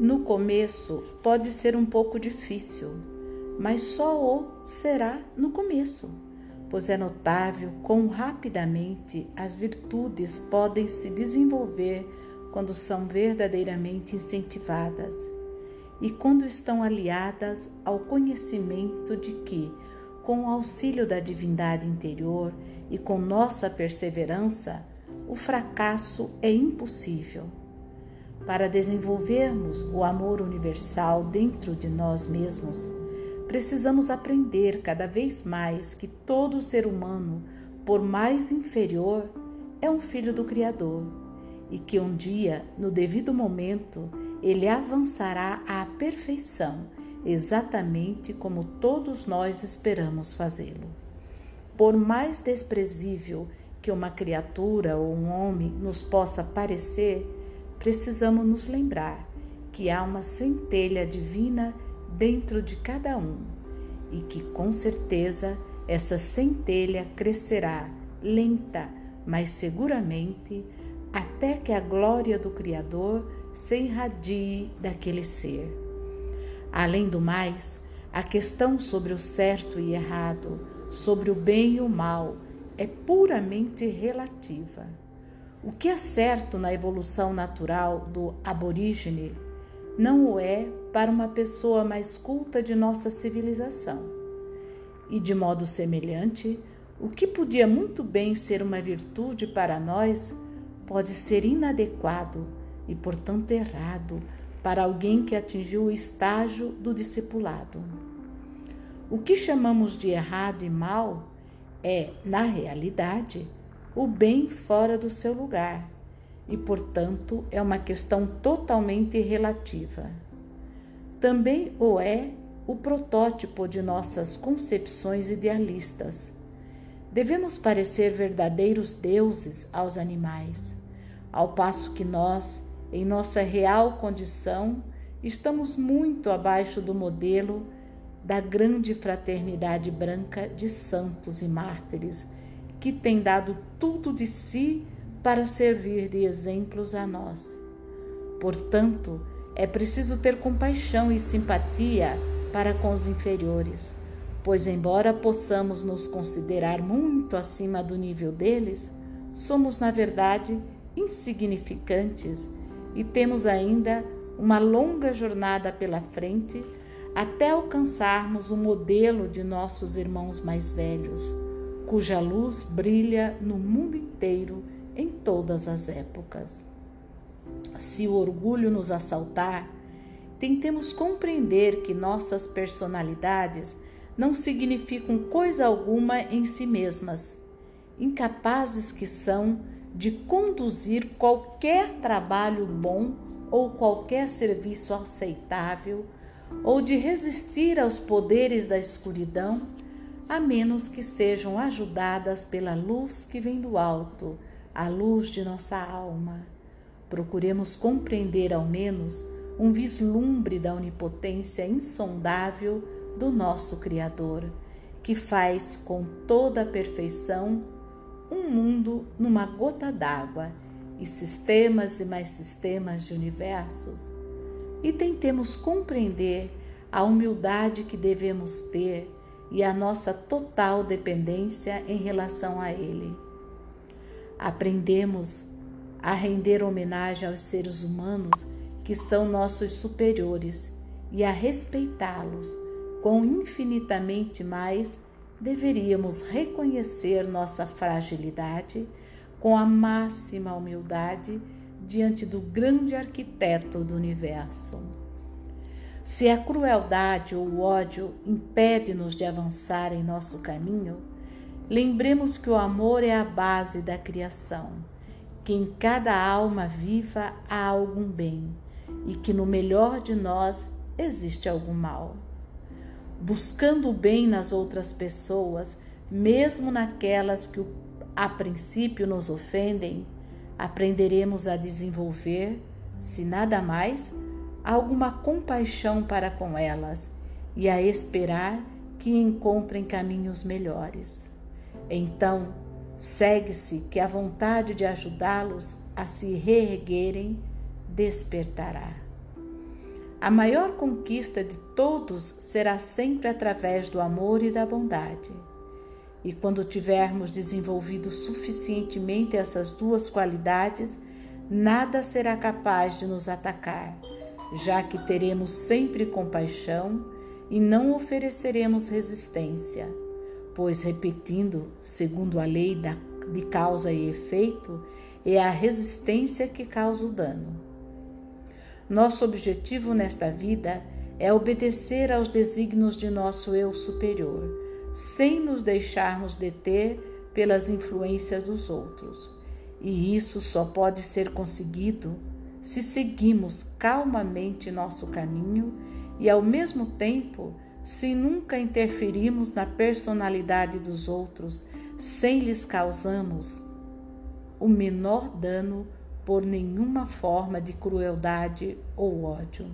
No começo pode ser um pouco difícil, mas só o será no começo, pois é notável quão rapidamente as virtudes podem se desenvolver quando são verdadeiramente incentivadas e quando estão aliadas ao conhecimento de que, com o auxílio da divindade interior e com nossa perseverança, o fracasso é impossível. Para desenvolvermos o amor universal dentro de nós mesmos, precisamos aprender cada vez mais que todo ser humano, por mais inferior, é um filho do Criador e que um dia, no devido momento, ele avançará à perfeição, exatamente como todos nós esperamos fazê-lo. Por mais desprezível que uma criatura ou um homem nos possa parecer, precisamos nos lembrar que há uma centelha divina dentro de cada um e que com certeza essa centelha crescerá lenta, mas seguramente até que a glória do Criador se irradie daquele ser. Além do mais, a questão sobre o certo e errado, sobre o bem e o mal, é puramente relativa. O que é certo na evolução natural do aborígene não o é para uma pessoa mais culta de nossa civilização. E de modo semelhante, o que podia muito bem ser uma virtude para nós pode ser inadequado e, portanto, errado para alguém que atingiu o estágio do discipulado. O que chamamos de errado e mal é, na realidade, o bem fora do seu lugar e, portanto, é uma questão totalmente relativa. Também o é o protótipo de nossas concepções idealistas. Devemos parecer verdadeiros deuses aos animais, ao passo que nós, em nossa real condição, estamos muito abaixo do modelo da grande fraternidade branca de santos e mártires, que tem dado tudo de si para servir de exemplos a nós. Portanto, é preciso ter compaixão e simpatia para com os inferiores, pois, embora possamos nos considerar muito acima do nível deles, somos, na verdade, insignificantes e temos ainda uma longa jornada pela frente até alcançarmos o modelo de nossos irmãos mais velhos, cuja luz brilha no mundo inteiro em todas as épocas. Se o orgulho nos assaltar, tentemos compreender que nossas personalidades não significam coisa alguma em si mesmas, incapazes que são de conduzir qualquer trabalho bom ou qualquer serviço aceitável ou de resistir aos poderes da escuridão, a menos que sejam ajudadas pela luz que vem do alto, a luz de nossa alma. Procuremos compreender ao menos um vislumbre da onipotência insondável do nosso Criador, que faz com toda a perfeição um mundo numa gota d'água e sistemas e mais sistemas de universos e tentemos compreender a humildade que devemos ter e a nossa total dependência em relação a Ele. Aprendemos a render homenagem aos seres humanos que são nossos superiores e a respeitá-los com infinitamente mais deveríamos reconhecer nossa fragilidade com a máxima humildade diante do grande arquiteto do universo. Se a crueldade ou o ódio impede-nos de avançar em nosso caminho, lembremos que o amor é a base da criação, que em cada alma viva há algum bem e que no melhor de nós existe algum mal. Buscando o bem nas outras pessoas, mesmo naquelas que a princípio nos ofendem, aprenderemos a desenvolver, se nada mais, alguma compaixão para com elas e a esperar que encontrem caminhos melhores. Então, segue-se que a vontade de ajudá-los a se reerguerem despertará. A maior conquista de todos será sempre através do amor e da bondade. E quando tivermos desenvolvido suficientemente essas duas qualidades, nada será capaz de nos atacar, já que teremos sempre compaixão e não ofereceremos resistência, pois, repetindo, segundo a lei da, de causa e efeito, é a resistência que causa o dano. Nosso objetivo nesta vida é obedecer aos desígnios de nosso eu superior sem nos deixarmos deter pelas influências dos outros. E isso só pode ser conseguido se seguimos calmamente nosso caminho e, ao mesmo tempo, se nunca interferimos na personalidade dos outros, sem lhes causamos o menor dano por nenhuma forma de crueldade ou ódio.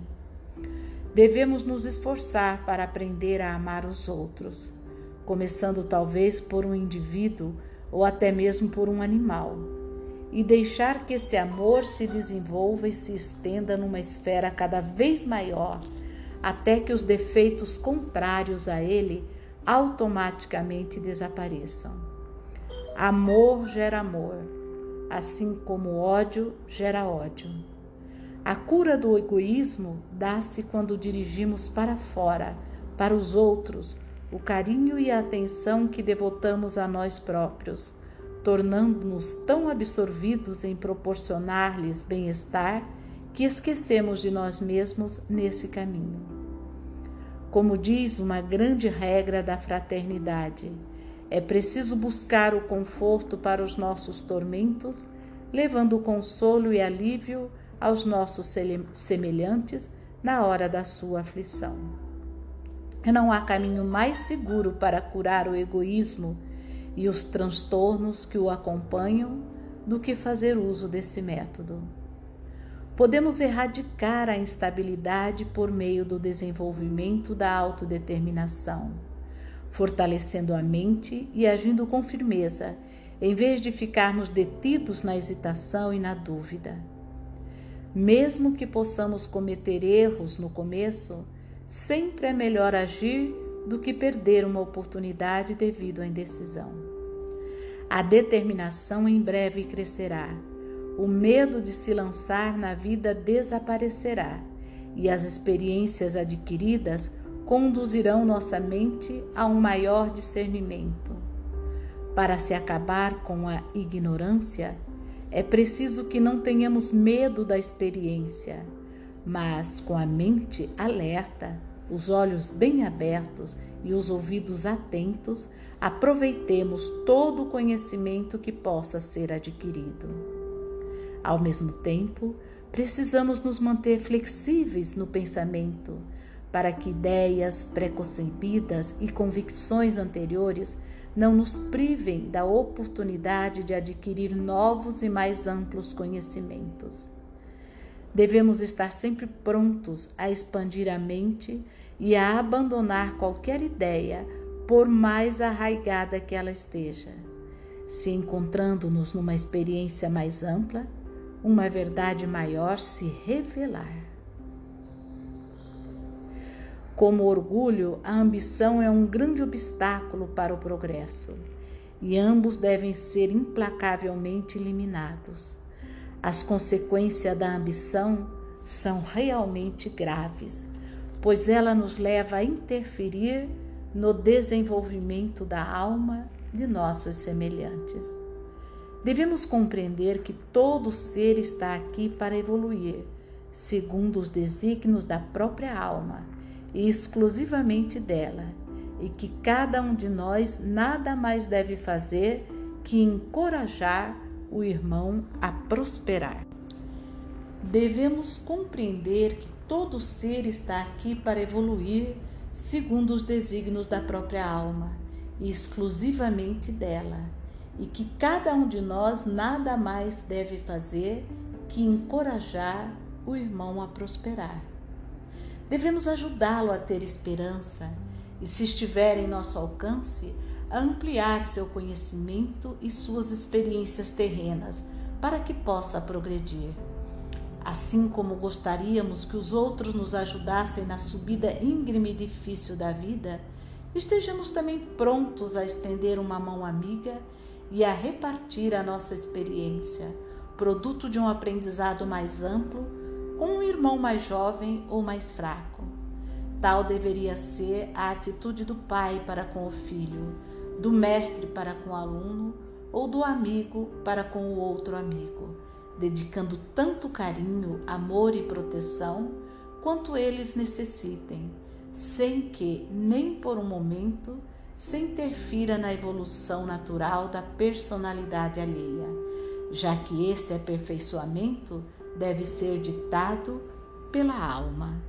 Devemos nos esforçar para aprender a amar os outros começando talvez por um indivíduo ou até mesmo por um animal, e deixar que esse amor se desenvolva e se estenda numa esfera cada vez maior, até que os defeitos contrários a ele automaticamente desapareçam. Amor gera amor, assim como ódio gera ódio. A cura do egoísmo dá-se quando dirigimos para fora, para os outros, o carinho e a atenção que devotamos a nós próprios, tornando-nos tão absorvidos em proporcionar-lhes bem-estar que esquecemos de nós mesmos nesse caminho. Como diz uma grande regra da fraternidade, é preciso buscar o conforto para os nossos tormentos, levando consolo e alívio aos nossos semelhantes na hora da sua aflição. Não há caminho mais seguro para curar o egoísmo e os transtornos que o acompanham do que fazer uso desse método. Podemos erradicar a instabilidade por meio do desenvolvimento da autodeterminação, fortalecendo a mente e agindo com firmeza, em vez de ficarmos detidos na hesitação e na dúvida. Mesmo que possamos cometer erros no começo, Sempre é melhor agir do que perder uma oportunidade devido à indecisão. A determinação em breve crescerá. O medo de se lançar na vida desaparecerá e as experiências adquiridas conduzirão nossa mente a um maior discernimento. Para se acabar com a ignorância, é preciso que não tenhamos medo da experiência mas com a mente alerta, os olhos bem abertos e os ouvidos atentos, aproveitemos todo o conhecimento que possa ser adquirido. Ao mesmo tempo, precisamos nos manter flexíveis no pensamento, para que ideias preconcebidas e convicções anteriores não nos privem da oportunidade de adquirir novos e mais amplos conhecimentos. Devemos estar sempre prontos a expandir a mente e a abandonar qualquer ideia, por mais arraigada que ela esteja. Se encontrando-nos numa experiência mais ampla, uma verdade maior se revelar. Como orgulho, a ambição é um grande obstáculo para o progresso, e ambos devem ser implacavelmente eliminados. As consequências da ambição são realmente graves, pois ela nos leva a interferir no desenvolvimento da alma de nossos semelhantes. Devemos compreender que todo ser está aqui para evoluir, segundo os desígnios da própria alma e exclusivamente dela, e que cada um de nós nada mais deve fazer que encorajar o irmão a prosperar. Devemos compreender que todo ser está aqui para evoluir segundo os desígnios da própria alma e exclusivamente dela, e que cada um de nós nada mais deve fazer que encorajar o irmão a prosperar. Devemos ajudá-lo a ter esperança e, se estiver em nosso alcance, ampliar seu conhecimento e suas experiências terrenas para que possa progredir. Assim como gostaríamos que os outros nos ajudassem na subida íngreme e difícil da vida, estejamos também prontos a estender uma mão amiga e a repartir a nossa experiência, produto de um aprendizado mais amplo, com um irmão mais jovem ou mais fraco. Tal deveria ser a atitude do pai para com o filho, do mestre para com o aluno ou do amigo para com o outro amigo, dedicando tanto carinho, amor e proteção quanto eles necessitem, sem que, nem por um momento, se interfira na evolução natural da personalidade alheia, já que esse aperfeiçoamento deve ser ditado pela alma.